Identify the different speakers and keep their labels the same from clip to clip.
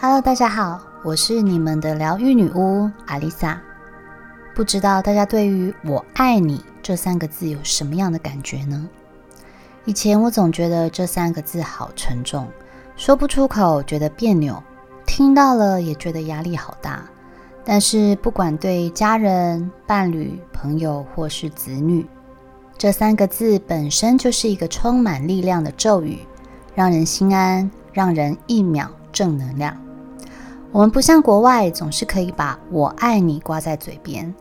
Speaker 1: Hello，大家好，我是你们的疗愈女巫阿丽萨。不知道大家对于“我爱你”这三个字有什么样的感觉呢？以前我总觉得这三个字好沉重，说不出口，觉得别扭；听到了也觉得压力好大。但是不管对家人、伴侣、朋友或是子女，这三个字本身就是一个充满力量的咒语，让人心安，让人一秒正能量。我们不像国外，总是可以把我爱你挂在嘴边，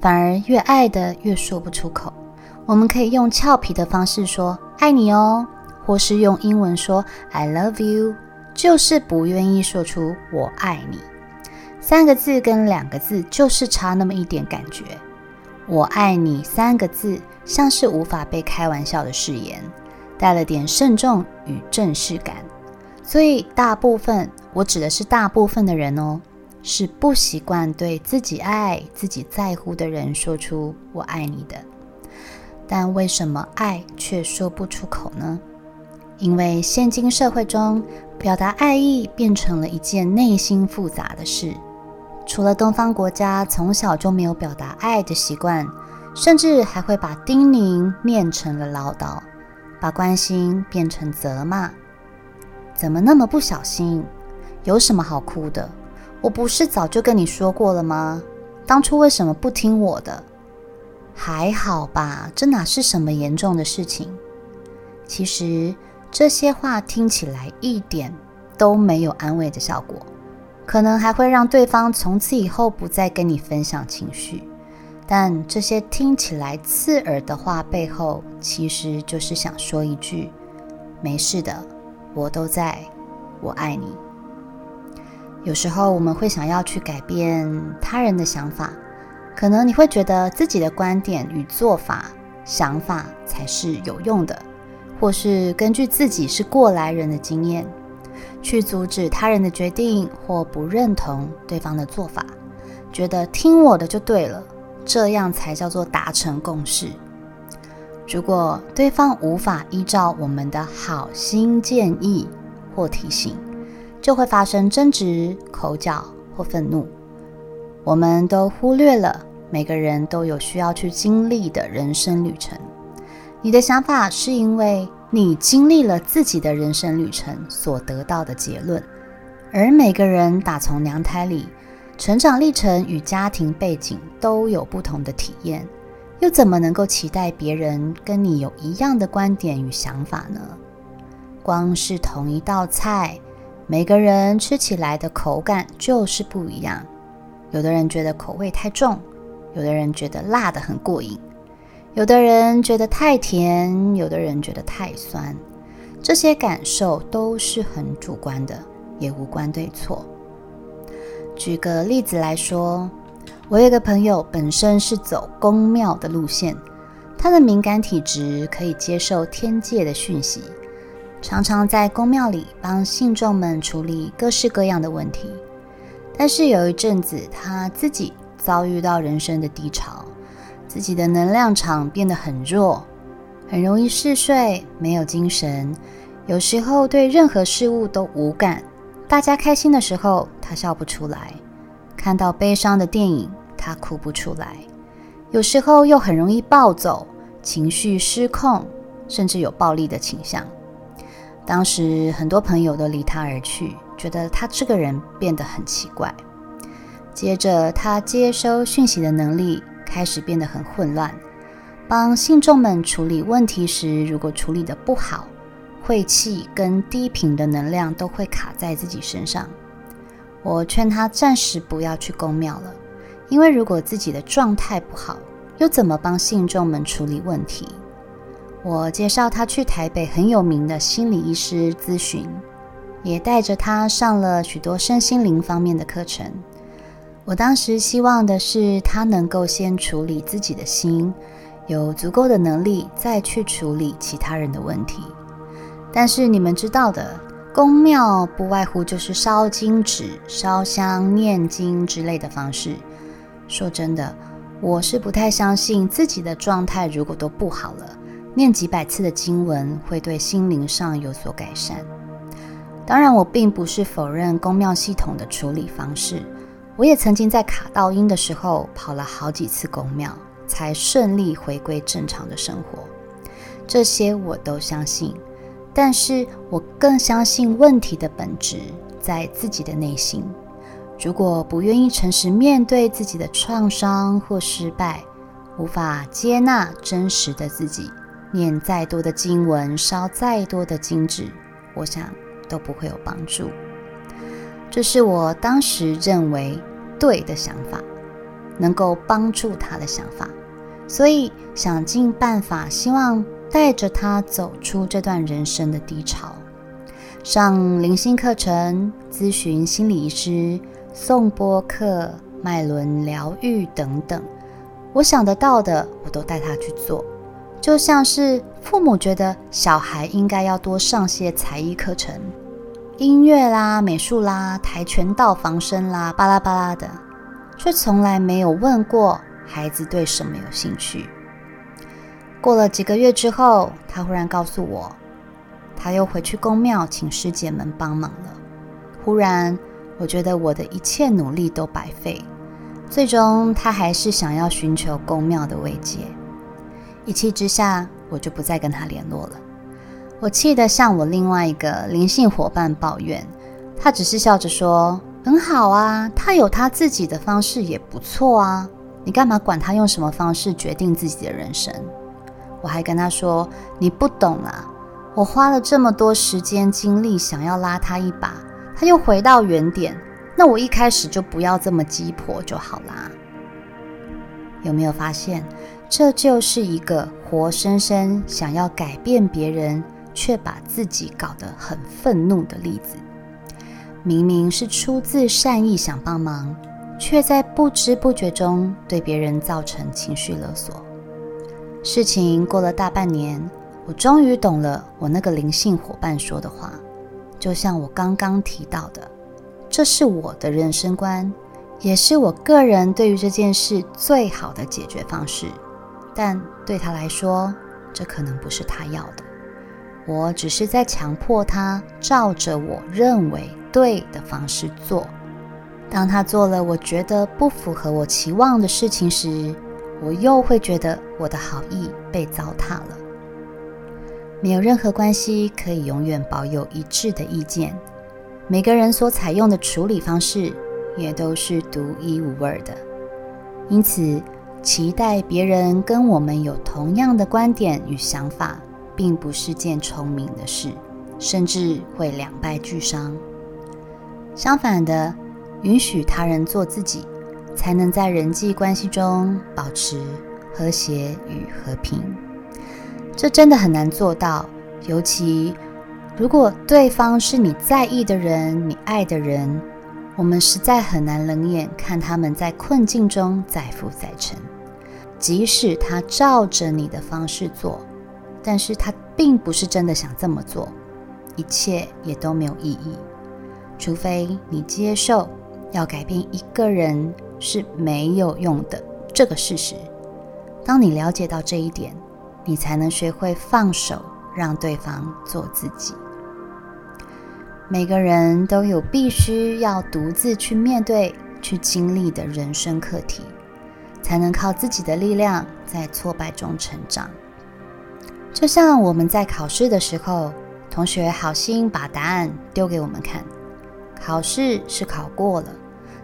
Speaker 1: 反而越爱的越说不出口。我们可以用俏皮的方式说爱你哦，或是用英文说 I love you，就是不愿意说出我爱你。三个字跟两个字就是差那么一点感觉。我爱你三个字像是无法被开玩笑的誓言，带了点慎重与正式感。所以大部分，我指的是大部分的人哦，是不习惯对自己爱、自己在乎的人说出“我爱你”的。但为什么爱却说不出口呢？因为现今社会中，表达爱意变成了一件内心复杂的事。除了东方国家从小就没有表达爱的习惯，甚至还会把叮咛念成了唠叨，把关心变成责骂。怎么那么不小心？有什么好哭的？我不是早就跟你说过了吗？当初为什么不听我的？还好吧，这哪是什么严重的事情？其实这些话听起来一点都没有安慰的效果。可能还会让对方从此以后不再跟你分享情绪，但这些听起来刺耳的话背后，其实就是想说一句：“没事的，我都在，我爱你。”有时候我们会想要去改变他人的想法，可能你会觉得自己的观点与做法、想法才是有用的，或是根据自己是过来人的经验。去阻止他人的决定，或不认同对方的做法，觉得听我的就对了，这样才叫做达成共识。如果对方无法依照我们的好心建议或提醒，就会发生争执、口角或愤怒。我们都忽略了每个人都有需要去经历的人生旅程。你的想法是因为。你经历了自己的人生旅程所得到的结论，而每个人打从娘胎里，成长历程与家庭背景都有不同的体验，又怎么能够期待别人跟你有一样的观点与想法呢？光是同一道菜，每个人吃起来的口感就是不一样。有的人觉得口味太重，有的人觉得辣的很过瘾。有的人觉得太甜，有的人觉得太酸，这些感受都是很主观的，也无关对错。举个例子来说，我有个朋友本身是走宫庙的路线，他的敏感体质可以接受天界的讯息，常常在宫庙里帮信众们处理各式各样的问题。但是有一阵子，他自己遭遇到人生的低潮。自己的能量场变得很弱，很容易嗜睡，没有精神，有时候对任何事物都无感。大家开心的时候，他笑不出来；看到悲伤的电影，他哭不出来。有时候又很容易暴走，情绪失控，甚至有暴力的倾向。当时很多朋友都离他而去，觉得他这个人变得很奇怪。接着，他接收讯息的能力。开始变得很混乱，帮信众们处理问题时，如果处理的不好，晦气跟低频的能量都会卡在自己身上。我劝他暂时不要去公庙了，因为如果自己的状态不好，又怎么帮信众们处理问题？我介绍他去台北很有名的心理医师咨询，也带着他上了许多身心灵方面的课程。我当时希望的是，他能够先处理自己的心，有足够的能力再去处理其他人的问题。但是你们知道的，宫庙不外乎就是烧金纸、烧香、念经之类的方式。说真的，我是不太相信自己的状态如果都不好了，念几百次的经文会对心灵上有所改善。当然，我并不是否认公庙系统的处理方式，我也曾经在卡到音的时候跑了好几次公庙，才顺利回归正常的生活。这些我都相信，但是我更相信问题的本质在自己的内心。如果不愿意诚实面对自己的创伤或失败，无法接纳真实的自己，念再多的经文，烧再多的金纸，我想都不会有帮助。这是我当时认为对的想法，能够帮助他的想法，所以想尽办法，希望带着他走出这段人生的低潮，上灵性课程，咨询心理医师。送播客、脉轮疗愈等等，我想得到的，我都带他去做。就像是父母觉得小孩应该要多上些才艺课程，音乐啦、美术啦、跆拳道、防身啦，巴拉巴拉的，却从来没有问过孩子对什么有兴趣。过了几个月之后，他忽然告诉我，他又回去公庙请师姐们帮忙了。忽然。我觉得我的一切努力都白费，最终他还是想要寻求公庙的慰藉。一气之下，我就不再跟他联络了。我气得向我另外一个灵性伙伴抱怨，他只是笑着说：“很好啊，他有他自己的方式也不错啊，你干嘛管他用什么方式决定自己的人生？”我还跟他说：“你不懂啊，我花了这么多时间精力想要拉他一把。”他又回到原点，那我一开始就不要这么鸡婆就好啦。有没有发现，这就是一个活生生想要改变别人，却把自己搞得很愤怒的例子？明明是出自善意想帮忙，却在不知不觉中对别人造成情绪勒索。事情过了大半年，我终于懂了我那个灵性伙伴说的话。就像我刚刚提到的，这是我的人生观，也是我个人对于这件事最好的解决方式。但对他来说，这可能不是他要的。我只是在强迫他照着我认为对的方式做。当他做了我觉得不符合我期望的事情时，我又会觉得我的好意被糟蹋了。没有任何关系可以永远保有一致的意见，每个人所采用的处理方式也都是独一无二的。因此，期待别人跟我们有同样的观点与想法，并不是件聪明的事，甚至会两败俱伤。相反的，允许他人做自己，才能在人际关系中保持和谐与和平。这真的很难做到，尤其如果对方是你在意的人、你爱的人，我们实在很难冷眼看他们在困境中载浮载沉。即使他照着你的方式做，但是他并不是真的想这么做，一切也都没有意义。除非你接受要改变一个人是没有用的这个事实。当你了解到这一点，你才能学会放手，让对方做自己。每个人都有必须要独自去面对、去经历的人生课题，才能靠自己的力量在挫败中成长。就像我们在考试的时候，同学好心把答案丢给我们看，考试是考过了，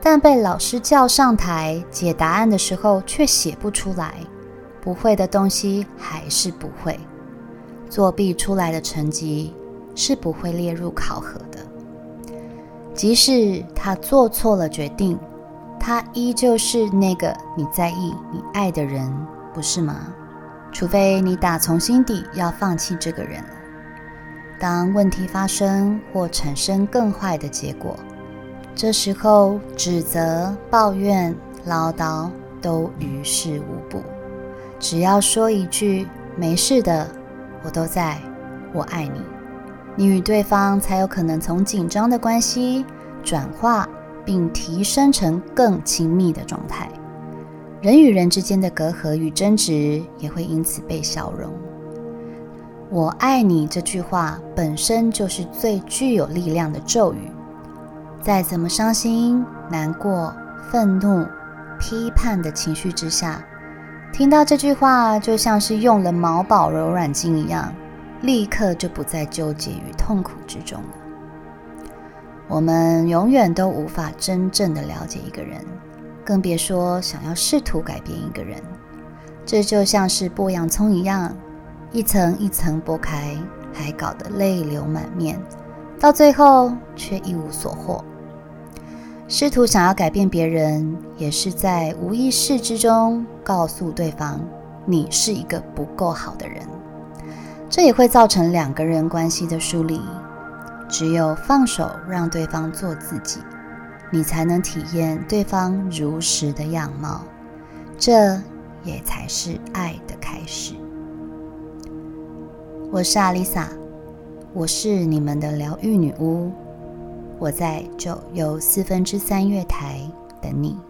Speaker 1: 但被老师叫上台解答案的时候，却写不出来。不会的东西还是不会，作弊出来的成绩是不会列入考核的。即使他做错了决定，他依旧是那个你在意、你爱的人，不是吗？除非你打从心底要放弃这个人了。当问题发生或产生更坏的结果，这时候指责、抱怨、唠叨都于事无补。只要说一句“没事的，我都在，我爱你”，你与对方才有可能从紧张的关系转化并提升成更亲密的状态。人与人之间的隔阂与争执也会因此被消融。我爱你这句话本身就是最具有力量的咒语。再怎么伤心、难过、愤怒、批判的情绪之下，听到这句话，就像是用了毛宝柔软精一样，立刻就不再纠结于痛苦之中了。我们永远都无法真正的了解一个人，更别说想要试图改变一个人。这就像是剥洋葱一样。一层一层剥开，还搞得泪流满面，到最后却一无所获。试图想要改变别人，也是在无意识之中告诉对方你是一个不够好的人。这也会造成两个人关系的疏离。只有放手，让对方做自己，你才能体验对方如实的样貌。这也才是爱的开始。我是阿丽萨，我是你们的疗愈女巫，我在九又四分之三月台等你。